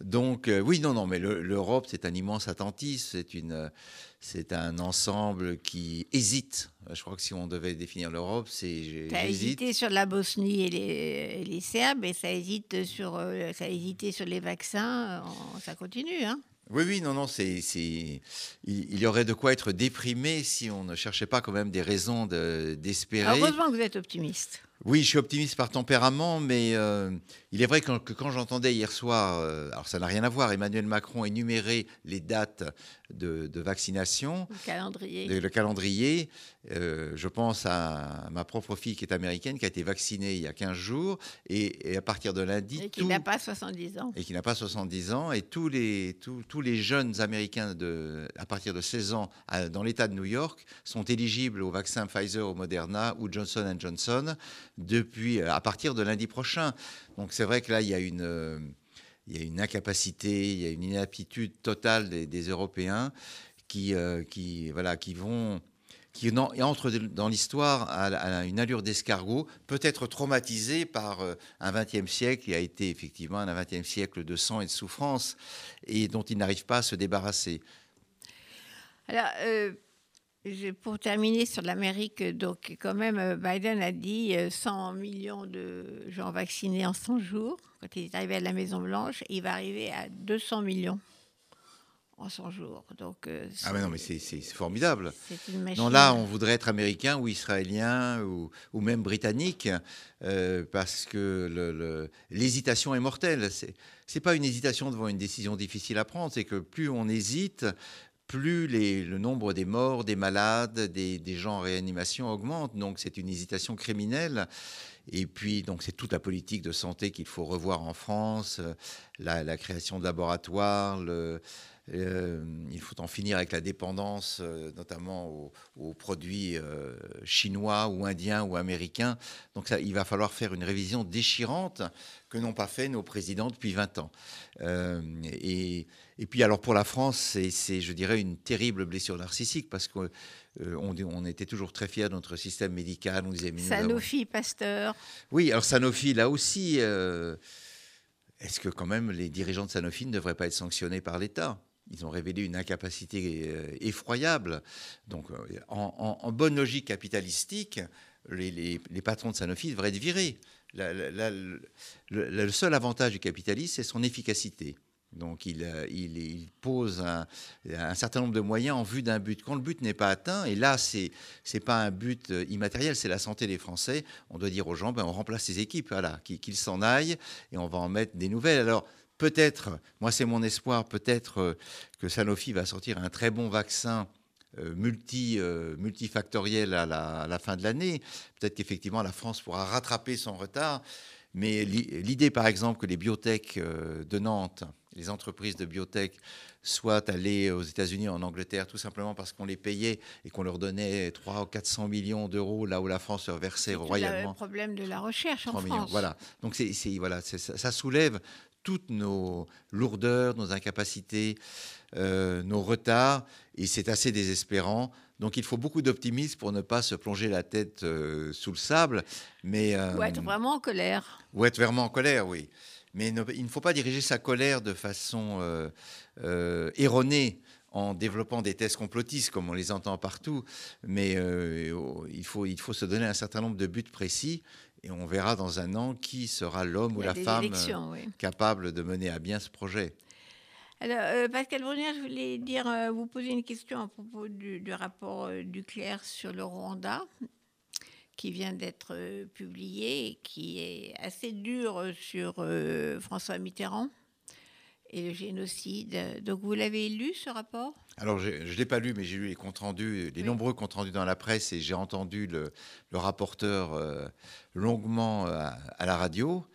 Donc euh, oui, non, non, mais l'Europe, c'est un immense attentisme, c'est une, c'est un ensemble qui hésite. Je crois que si on devait définir l'Europe, c'est ça a hésité sur la Bosnie et les, les Serbes, et ça hésite sur, euh, ça a hésité sur les vaccins. Ça continue, hein. Oui, oui, non, non, c'est, il, il, y aurait de quoi être déprimé si on ne cherchait pas quand même des raisons de, d'espérer. Heureusement que vous êtes optimiste. Oui, je suis optimiste par tempérament, mais euh, il est vrai que, que quand j'entendais hier soir, euh, alors ça n'a rien à voir, Emmanuel Macron énumérer les dates de, de vaccination, le calendrier, le, le calendrier euh, je pense à ma propre fille qui est américaine, qui a été vaccinée il y a 15 jours, et, et à partir de lundi... Et qui n'a pas 70 ans. Et qui n'a pas 70 ans, et tous les, tous, tous les jeunes américains de, à partir de 16 ans à, dans l'État de New York sont éligibles au vaccin Pfizer, au Moderna ou Johnson Johnson depuis, à partir de lundi prochain. Donc c'est vrai que là, il y a une... Euh, incapacité, il y a une inaptitude totale des, Européens qui, euh, qui, voilà, qui vont qui entre dans l'histoire à, une allure d'escargot, peut-être traumatisé par euh, un XXe siècle qui a été effectivement un XXe siècle de sang et de souffrance, et dont il n'arrive pas à se débarrasser. Euh, pour terminer sur l'Amérique, donc quand même, euh, Biden a dit 100 millions de gens vaccinés en 100 jours, quand il est arrivé à la Maison-Blanche, il va arriver à 200 millions en 100 jours. Donc, euh, ah mais non, mais c'est formidable. Non, là, on voudrait être américain ou israélien ou, ou même britannique euh, parce que l'hésitation est mortelle. C'est pas une hésitation devant une décision difficile à prendre, c'est que plus on hésite, plus le nombre des morts, des malades, des, gens en réanimation augmente. Donc c'est une hésitation criminelle. Et puis, donc, c'est toute la politique de santé qu'il faut revoir en France, la, la création de laboratoires, le, euh, il faut en finir avec la dépendance, euh, notamment aux, aux produits euh, chinois ou indiens ou américains. Donc ça, il va falloir faire une révision déchirante que n'ont pas fait nos présidents depuis 20 ans. Et, et, puis alors pour la France, c'est, je dirais, une terrible blessure narcissique parce qu'on euh, on était toujours très fiers de notre système médical. On disait, Sanofi, avons... Pasteur. Oui, alors Sanofi, là aussi, est-ce que quand même les dirigeants de Sanofi ne devraient pas être sanctionnés par l'État? Ils ont révélé une incapacité euh, effroyable. Donc, euh, en, bonne logique capitalistique, les, patrons de Sanofi devraient être virés. Le, seul avantage du capitalisme, c'est son efficacité. Donc, il, euh, pose un, certain nombre de moyens en vue d'un but. Quand le but n'est pas atteint, et là, c'est n'est pas un but immatériel, c'est la santé des Français, on doit dire aux gens, ben, on remplace les équipes, voilà, qu'ils s'en aillent, et on va en mettre des nouvelles. Alors, peut-être, moi c'est mon espoir, peut-être euh, que Sanofi va sortir un très bon vaccin euh, multi, euh, multifactoriel à la, à la, fin de l'année. Peut-être qu'effectivement la France pourra rattraper son retard. Mais l'i- l'idée, par exemple, que les biotech de Nantes, les entreprises de biotech, soient allées aux États-Unis, en Angleterre, tout simplement parce qu'on les payait et qu'on leur donnait 300 ou 400 millions d'euros, là où la France leur versait C'est royalement. le problème de la recherche en 3 millions. France. Voilà. Donc c'est, c'est- voilà, c'est- ça, ça soulève toutes nos lourdeurs, nos incapacités, euh, nos retards, et c'est assez désespérant. Donc il faut beaucoup d'optimisme pour ne pas se plonger la tête euh, sous le sable, mais euh, Ou être vraiment en colère. ou être vraiment en colère, oui. Mais ne- il ne faut pas diriger sa colère de façon erronée en développant des thèses complotistes comme on les entend partout, mais il, faut, il faut se donner un certain nombre de buts précis et on verra dans un an qui sera l'homme ou la femme euh, oui. capable de mener à bien ce projet. Alors, euh, Pascal Brunière, je voulais dire, euh, vous poser une question à propos du, du rapport euh, du Clerc sur le Rwanda, qui vient d'être publié et qui est assez dur sur François Mitterrand et le génocide. Donc, vous l'avez lu, ce rapport? Alors, je ne l'ai pas lu, mais j'ai lu les comptes rendus, les Oui. nombreux comptes rendus dans la presse, et j'ai entendu le, le rapporteur euh, longuement euh, à, à la radio.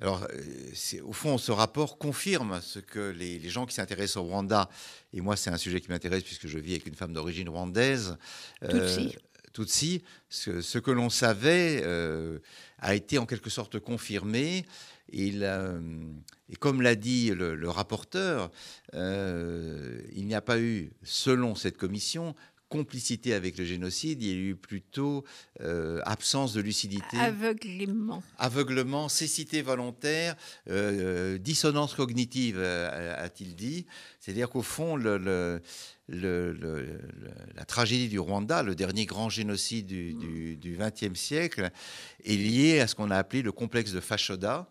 Alors, euh, au fond, ce rapport confirme ce que les, les gens qui s'intéressent au Rwanda, et moi, c'est un sujet qui m'intéresse puisque je vis avec une femme d'origine rwandaise. Tutsi. Tutsi, ce, ce que l'on savait euh, a été en quelque sorte confirmé. Il, euh, et comme l'a dit le, le rapporteur, euh, il n'y a pas eu, selon cette commission, complicité avec le génocide, il y a eu plutôt euh, absence de lucidité, Aveuglément. aveuglement, cécité volontaire, euh, dissonance cognitive, a-t-il dit. C'est-à-dire qu'au fond, le- le- le- le- le- la tragédie du Rwanda, le dernier grand génocide du XXe siècle, est liée à ce qu'on a appelé le complexe de Fashoda.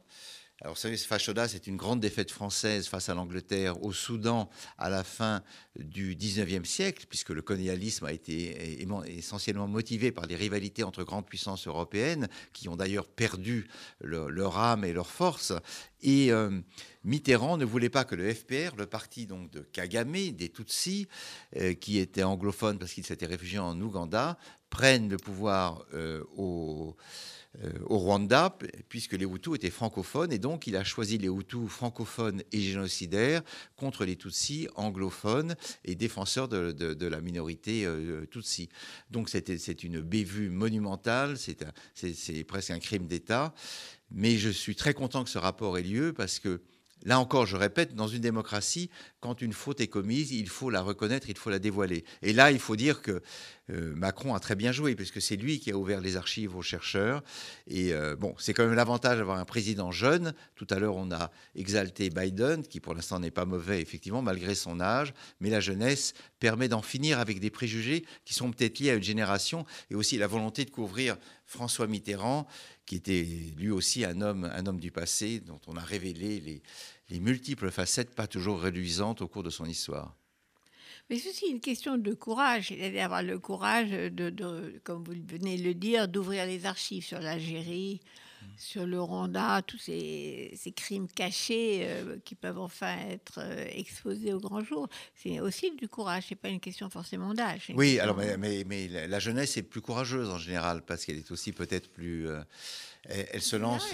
Alors, vous savez, ce Fashoda, c'est une grande défaite française face à l'Angleterre au Soudan à la fin du 19e siècle, puisque le colonialisme a été essentiellement motivé par les rivalités entre grandes puissances européennes, qui ont d'ailleurs perdu le- leur âme et leur force. Et euh, Mitterrand ne voulait pas que le FPR, le parti donc de Kagame, des Tutsis, euh, qui était anglophone parce qu'il s'était réfugié en Ouganda, prenne le pouvoir euh, au, au Rwanda, puisque les Hutus étaient francophones, et donc il a choisi les Hutus francophones et génocidaires contre les Tutsis anglophones et défenseurs de, la minorité euh, Tutsi. Donc c'est une bévue monumentale, c'est presque un crime d'État, mais je suis très content que ce rapport ait lieu parce que Là encore, je répète, dans une démocratie, quand une faute est commise, il faut la reconnaître, il faut la dévoiler. Et là, il faut dire que euh, Macron a très bien joué, puisque c'est lui qui a ouvert les archives aux chercheurs. Et euh, bon, c'est quand même l'avantage d'avoir un président jeune. Tout à l'heure, on a exalté Biden, qui pour l'instant n'est pas mauvais, effectivement, malgré son âge. Mais la jeunesse permet d'en finir avec des préjugés qui sont peut-être liés à une génération, et aussi la volonté de couvrir François Mitterrand, qui était lui aussi un homme, un homme du passé, dont on a révélé les, les multiples facettes pas toujours réduisantes au cours de son histoire. Mais c'est aussi une question de courage, c'est-à-dire le courage, de- comme vous venez de le dire, d'ouvrir les archives sur l'Algérie, sur le Rwanda, tous ces, ces crimes cachés euh, qui peuvent enfin être euh, exposés au grand jour. C'est aussi du courage, c'est pas une question forcément d'âge. Oui, question- alors mais, mais- mais la jeunesse est plus courageuse en général parce qu'elle est aussi peut-être plus. euh, elle, elle se lance.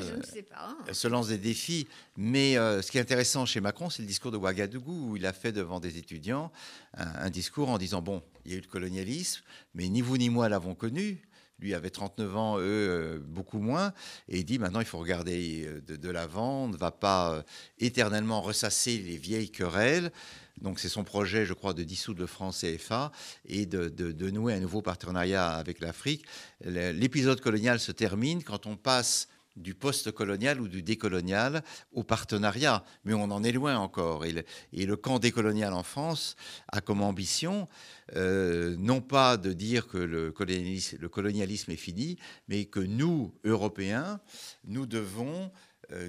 Ah. Elle se lance des défis. Mais ce qui est intéressant chez Macron, c'est le discours de Ouagadougou, où il a fait devant des étudiants un, un discours en disant Bon, il y a eu le colonialisme, mais ni vous ni moi l'avons connu. Lui avait 39 ans, eux, euh, beaucoup moins. Et il dit maintenant, il faut regarder euh, de, l'avant. On ne va pas euh, éternellement ressasser les vieilles querelles. Donc, c'est son projet, je crois, de dissoudre le franc CFA et de, nouer un nouveau partenariat avec l'Afrique. L'épisode colonial se termine quand on passe du post-colonial ou du décolonial au partenariat. Mais on en est loin encore. Et le, camp décolonial en France a comme ambition, euh, non pas de dire que le colonialisme, est fini, mais que nous, Européens, nous devons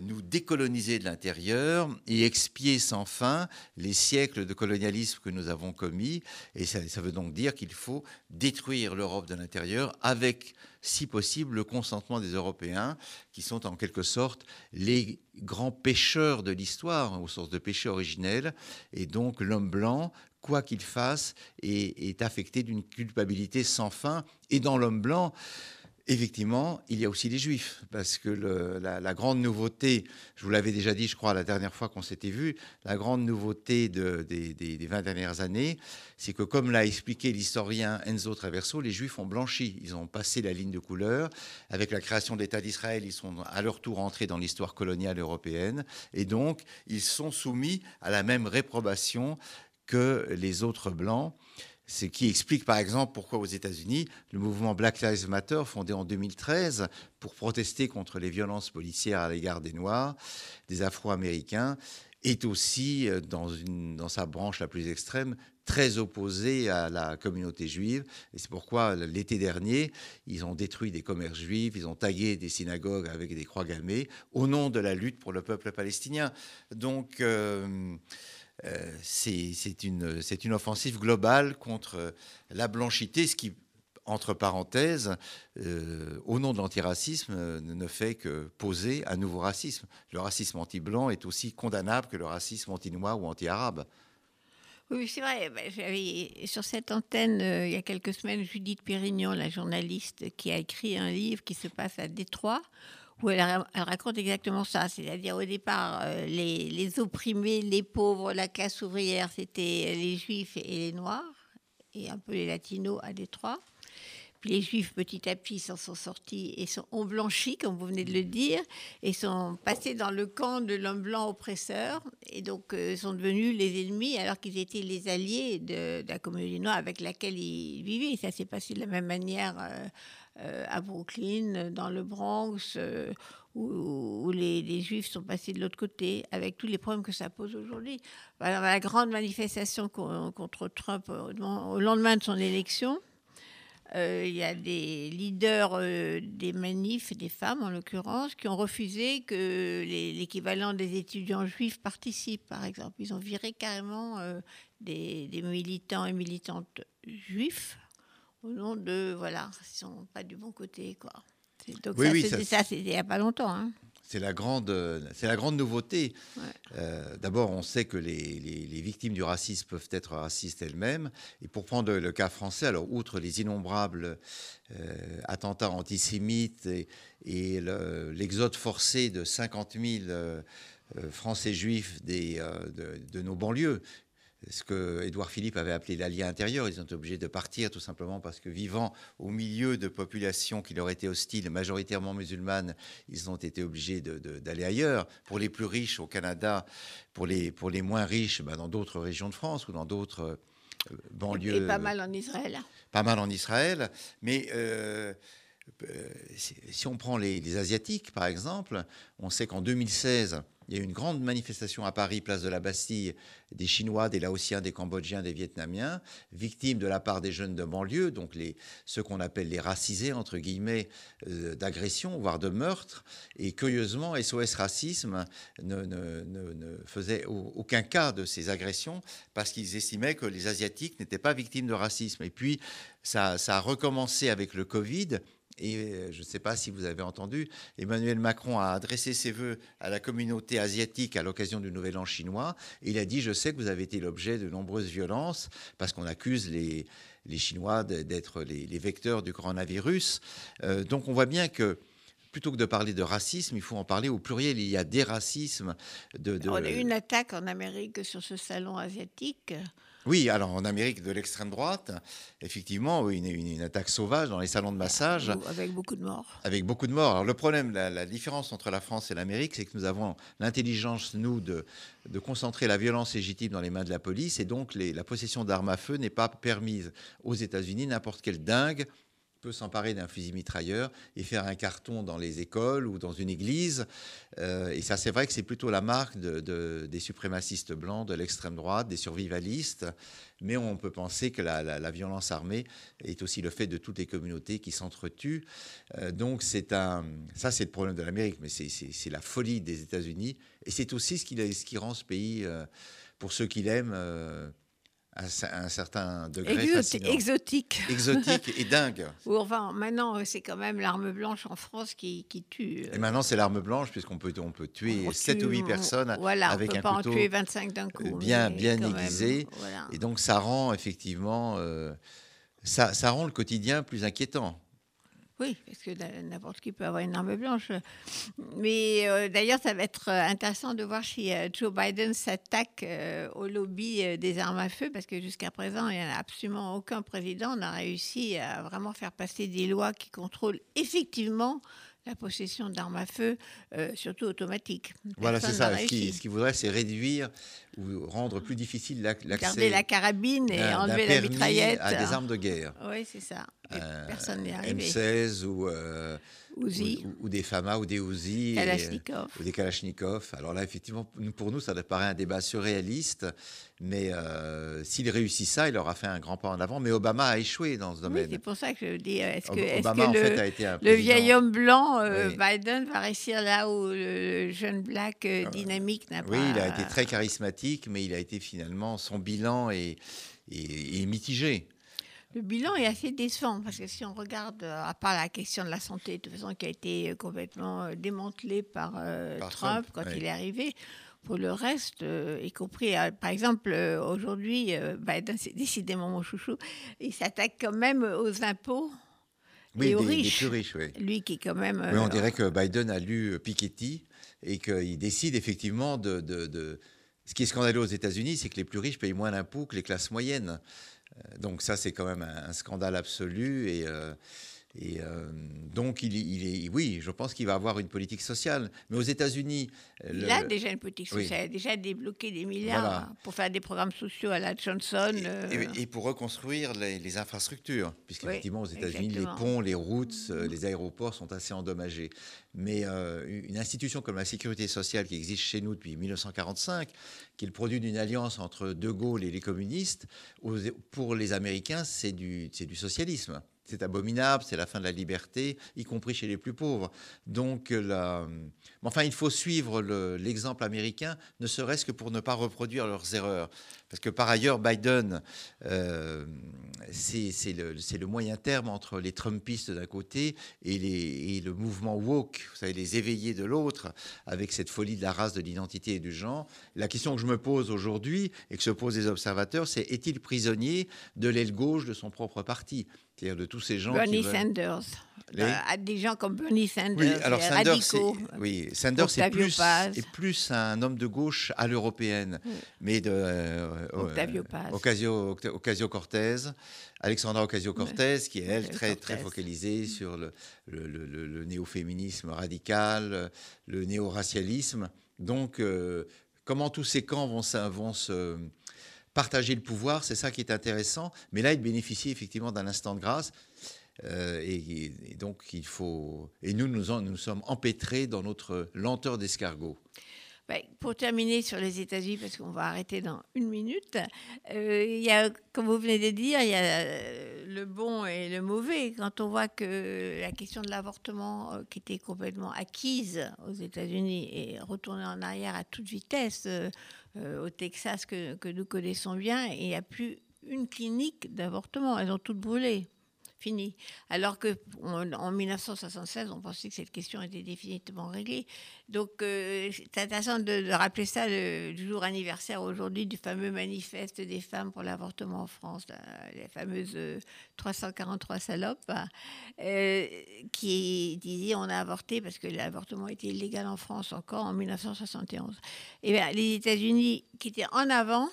nous décoloniser de l'intérieur et expier sans fin les siècles de colonialisme que nous avons commis. Et ça, veut donc dire qu'il faut détruire l'Europe de l'intérieur avec, si possible, le consentement des Européens, qui sont en quelque sorte les grands pécheurs de l'histoire, au sens de péché originel. Et donc l'homme blanc, quoi qu'il fasse, est affecté d'une culpabilité sans fin. Et dans l'homme blanc, Effectivement, il y a aussi les juifs, parce que la, grande nouveauté, je vous l'avais déjà dit, je crois, la dernière fois qu'on s'était vu, la grande nouveauté de- des, des- des 20 dernières années, c'est que, comme l'a expliqué l'historien Enzo Traverso, les juifs ont blanchi, ils ont passé la ligne de couleur. Avec la création de l'État d'Israël, ils sont à leur tour entrés dans l'histoire coloniale européenne, et donc ils sont soumis à la même réprobation que les autres blancs. Ce qui explique par exemple pourquoi aux États-Unis, le mouvement Black Lives Matter, fondé en 2013 pour protester contre les violences policières à l'égard des Noirs, des Afro-Américains, est aussi, euh, dans, sa branche la plus extrême, très opposé à la communauté juive. Et c'est pourquoi l'été dernier, ils ont détruit des commerces juifs, ils ont tagué des synagogues avec des croix gammées au nom de la lutte pour le peuple palestinien. Donc, euh, c'est une, offensive globale contre la blanchité, ce qui, entre parenthèses, euh, au nom de l'antiracisme, euh, ne fait que poser un nouveau racisme. Le racisme anti-blanc est aussi condamnable que le racisme anti-noir ou anti-arabe. Oui, c'est vrai. Ben, J'avais sur cette antenne, euh, il y a quelques semaines, Judith Pérignon, la journaliste, qui a écrit un livre qui se passe à Détroit, elle raconte exactement ça. C'est-à-dire, au départ, euh, les, les opprimés, les pauvres, la classe ouvrière, c'était les juifs et les noirs, et un peu les latinos à Détroit. Les juifs, petit à petit, s'en sont sortis et ont blanchi, comme vous venez de le dire, et sont passés dans le camp de l'homme blanc oppresseur, et donc euh, sont devenus les ennemis, alors qu'ils étaient les alliés de, la communauté noire avec laquelle ils vivaient. Et ça s'est passé de la même manière euh, euh, à Brooklyn, dans le Bronx, où, les, juifs sont passés de l'autre côté, avec tous les problèmes que ça pose aujourd'hui. Voilà, la grande manifestation con- contre Trump au lendemain de son élection. Euh, il y a des leaders euh, des manifs, des femmes en l'occurrence, qui ont refusé que l'équivalent des étudiants juifs participent, par exemple. Ils ont viré carrément euh, des, des militants et militantes juifs au nom de, voilà, ils sont pas du bon côté, quoi. C'est- Donc Oui, ça, oui, c'était ça- ça, c'était il n'y a pas longtemps. hein. C'est la grande, c'est la grande nouveauté. Ouais. Euh, D'abord, on sait que les, les- les victimes du racisme peuvent être racistes elles-mêmes. Et pour prendre le cas français, alors outre les innombrables euh, attentats antisémites et, et le- l'exode forcé de 50 000 euh, Français juifs des, de, de nos banlieues, ce que Édouard Philippe avait appelé l'allié intérieur. Ils ont été obligés de partir tout simplement parce que vivant au milieu de populations qui leur étaient hostiles, majoritairement musulmanes, ils ont été obligés d'aller ailleurs. Pour les plus riches au Canada, pour les, pour les moins riches ben, dans d'autres régions de France ou dans d'autres euh, banlieues. Et pas mal en Israël. Pas mal en Israël. Mais euh, euh, si si on prend les, les Asiatiques, par exemple, on sait qu'en 2016, il y a eu une grande manifestation à Paris, place de la Bastille, des Chinois, des Laotiens, des Cambodgiens, des Vietnamiens, victimes de la part des jeunes de banlieue, donc les, ceux qu'on appelle les racisés, entre guillemets, euh, d'agression, voire de meurtre. Et curieusement, SOS Racisme ne, faisait au- aucun cas de ces agressions parce qu'ils estimaient que les Asiatiques n'étaient pas victimes de racisme. Et puis, ça, ça a recommencé avec le Covid. Et euh, je ne sais pas si vous avez entendu, Emmanuel Macron a adressé ses voeux à la communauté asiatique à l'occasion du Nouvel An chinois. Il a dit, je sais que vous avez été l'objet de nombreuses violences parce qu'on accuse les, Chinois d'être les, vecteurs du coronavirus. Euh, donc on voit bien que plutôt que de parler de racisme, il faut en parler au pluriel. Il y a des racismes. On a eu une attaque en Amérique sur ce salon asiatique. Oui, alors en Amérique de l'extrême droite, effectivement, une, une- une attaque sauvage dans les salons de massage. Avec beaucoup de morts. Avec beaucoup de morts. Alors le problème, la, la différence entre la France et l'Amérique, c'est que nous avons l'intelligence, nous, de, de concentrer la violence légitime dans les mains de la police, et donc les- la possession d'armes à feu n'est pas permise aux États-Unis. N'importe quel dingue peut s'emparer d'un fusil mitrailleur et faire un carton dans les écoles ou dans une église. Euh, et ça, c'est vrai que c'est plutôt la marque de- de- des suprémacistes blancs, de l'extrême droite, des survivalistes. Mais on peut penser que la, violence armée est aussi le fait de toutes les communautés qui s'entretuent. Euh, donc c'est un, ça c'est le problème de l'Amérique, mais c'est- la folie des États-Unis. Et c'est aussi ce qui, rend ce pays, euh, pour ceux qui l'aiment, à un- certain degré Exoti- fascinant. exotique. exotique et dingue. <laughs> Ou enfin, maintenant, c'est quand même l'arme blanche en France qui, qui tue. Et maintenant, c'est l'arme blanche, puisqu'on peut, on peut tuer on 7 tue- ou 8 on- personnes voilà, avec on peut un pas couteau en tuer 25 d'un coup. bien- bien aiguisé. voilà. Et donc, ça rend effectivement, euh, ça, ça rend le quotidien plus inquiétant. Oui, parce que n'importe qui peut avoir une arme blanche. Mais euh, d'ailleurs, ça va être euh, intéressant de voir si euh, Joe Biden s'attaque euh, au lobby des armes à feu, parce que jusqu'à présent, il n'y a absolument aucun président n'a réussi à vraiment faire passer des lois qui contrôlent effectivement la possession d'armes à feu, surtout automatiques. Voilà, c'est ça. Ce qu'il voudrait, c'est réduire ou rendre plus difficile l'ac- Garder l'accès la carabine et enlever la mitraillette. à des armes de guerre. Oui, c'est ça. Euh, personne n'est arrivé. M16 ou, euh, ou, ou des FAMA ou des Uzi. et- ou des Kalachnikov. Alors là, effectivement, pour nous, ça paraît un débat surréaliste, mais euh, s'il réussit ça, il aura fait un grand pas en avant. Mais Obama a échoué dans ce Oui, domaine. c'est pour ça que je dis, est-ce que, Obama, que en le, fait, a été un le vieil homme blanc, Oui. Biden, va réussir là où le jeune black dynamique n'a pas... Oui, il a été très charismatique, mais il a été finalement, son bilan est, est- est mitigé. Le bilan est assez décevant, parce que si on regarde, euh, à part la question de la santé, de toute façon, qui a été euh, complètement euh, démantelée par, euh, Par Trump, Trump, quand il est arrivé, pour le reste, euh, y compris, euh, par exemple, aujourd'hui, Biden, c'est décidément mon chouchou, il s'attaque quand même aux impôts, Oui, Et aux des, des riches. plus riches, oui. lui qui est quand même... Oui, on dirait que Biden a lu Piketty et qu'il décide effectivement de, de- de- Ce qui est scandaleux aux États-Unis, c'est que les plus riches payent moins d'impôts que les classes moyennes. Euh, Donc ça, c'est quand même un, scandale absolu. Et, euh, et, euh, donc, il, il est, oui, je pense qu'il va avoir une politique sociale. Mais aux États-Unis, Il le- a déjà une politique Oui. sociale, il a déjà débloqué des milliards Voilà. pour faire des programmes sociaux à la Johnson. Et, euh, et- et pour reconstruire les, les infrastructures, puisqu'effectivement aux États-Unis, les ponts, les routes, euh, les aéroports sont assez endommagés. Mais euh, une institution comme la sécurité sociale qui existe chez nous depuis 1945, qui est le produit d'une alliance entre De Gaulle et les communistes, aux- pour les Américains, c'est du, c'est du socialisme. C'est abominable, c'est la fin de la liberté, y compris chez les plus pauvres. Donc, euh, mais enfin, il faut suivre le- l'exemple américain, ne serait-ce que pour ne pas reproduire leurs erreurs. Parce que par ailleurs, Biden, euh, c'est le, moyen terme entre les Trumpistes d'un côté et, et le mouvement woke, vous savez, les éveillés de l'autre, avec cette folie de la race, de l'identité et du genre. La question que je me pose aujourd'hui et que se posent les observateurs, c'est est-il prisonnier de l'aile gauche de son propre parti? C'est-à-dire de tous ces gens qui Bernie veulent- Sanders. Les- Euh, des gens comme Bernie Sanders, oui, alors Sanders, c'est, oui, Sanders est plus, Paz. est plus un homme de gauche à l'européenne, mais de euh, Octavio. Ocasio, Octa- Ocasio-Cortez, Alexandra Ocasio-Cortez, qui est elle très très focalisée sur le, le, le- le- le néo-féminisme radical, le néo-racialisme. Donc, euh, comment tous ces camps vont se partager le pouvoir, c'est ça qui est intéressant. Mais là, il bénéficie effectivement d'un instant de grâce. Euh, et, donc, il faut. Et nous, nous, sommes empêtrés dans notre lenteur d'escargot. Ben, pour terminer sur les États-Unis, parce qu'on va arrêter dans une minute, euh, il y a, comme vous venez de dire, il y a euh, le bon et le mauvais. Quand on voit que la question de l'avortement, qui était complètement acquise aux États-Unis, est retournée en arrière à toute vitesse au Texas que, nous connaissons bien, il n'y a plus une clinique d'avortement. Elles ont toutes brûlé. Alors que en 1976, on pensait que cette question était définitivement réglée. Donc, euh, c'est intéressant de, rappeler ça le, jour anniversaire aujourd'hui du fameux manifeste des femmes pour l'avortement en France, la- les fameuses euh, 343 salopes, euh, qui disaient on a avorté parce que l'avortement était illégal en France encore en 1971. Et bien, les États-Unis, qui étaient en avant,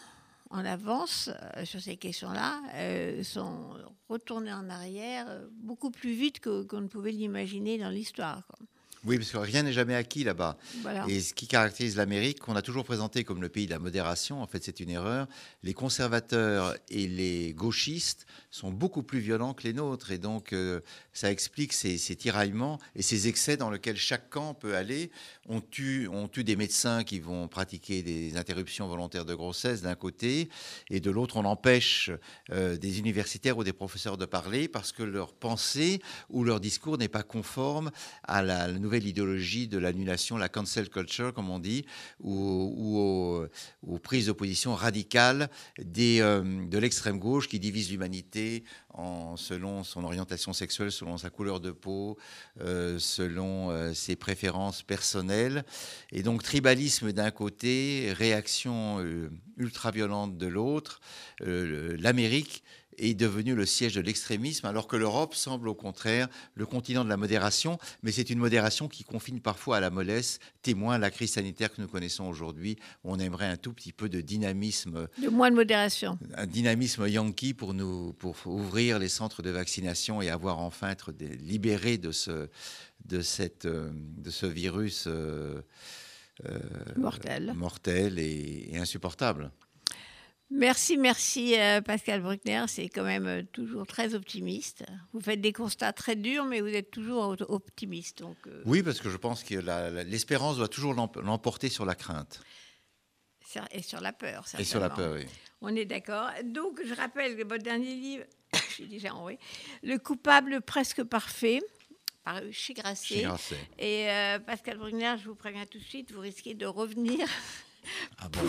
en avance euh, sur ces questions-là, euh, sont retournés en arrière euh, beaucoup plus vite que- qu'on ne pouvait l'imaginer dans l'histoire. Oui, parce que rien n'est jamais acquis là-bas. Voilà. Et ce qui caractérise l'Amérique, qu'on a toujours présenté comme le pays de la modération, en fait, c'est une erreur. Les conservateurs et les gauchistes sont beaucoup plus violents que les nôtres. Et donc, euh, ça explique ces, tiraillements et ces excès dans lesquels chaque camp peut aller. On tue, des médecins qui vont pratiquer des interruptions volontaires de grossesse d'un côté, et de l'autre, on empêche euh, des universitaires ou des professeurs de parler parce que leur pensée ou leur discours n'est pas conforme à la, nouvelle idéologie de l'annulation, la cancel culture, comme on dit, ou, aux, prises de position radicales euh, de l'extrême gauche qui divise l'humanité en, selon son orientation sexuelle, selon sa couleur de peau, euh, selon euh, ses préférences personnelles. Et donc tribalisme d'un côté, réaction euh, ultra-violente de l'autre. L'Amérique est devenu le siège de l'extrémisme, alors que l'Europe semble au contraire le continent de la modération, mais c'est une modération qui confine parfois à la mollesse, témoin de la crise sanitaire que nous connaissons aujourd'hui. On aimerait un tout petit peu de dynamisme, De moins de modération. un dynamisme yankee pour nous, pour ouvrir les centres de vaccination et avoir enfin être libérés de ce, de cette, euh, de ce virus euh, euh, Mortel. mortel et, et insupportable. Merci, merci euh, Pascal Bruckner. C'est quand même euh, toujours très optimiste. Vous faites des constats très durs, mais vous êtes toujours optimiste. Donc, euh, Oui, parce que je pense que l'espérance doit toujours l'emp- l'emporter sur la crainte et sur la peur. et sur la certainement. peur. oui. On est d'accord. Donc, je rappelle que votre dernier livre, <coughs> j'ai déjà envoyé, Le coupable presque parfait, chez Grasset. Chez Grasset. Et euh, Pascal Bruckner, je vous préviens tout de suite, vous risquez de revenir Ah bon,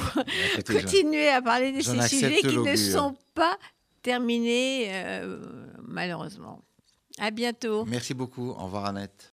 écoutez, je- continuer à parler de ces sujets qui ne sont pas terminés, euh, malheureusement. À bientôt. Merci beaucoup. Au revoir Annette.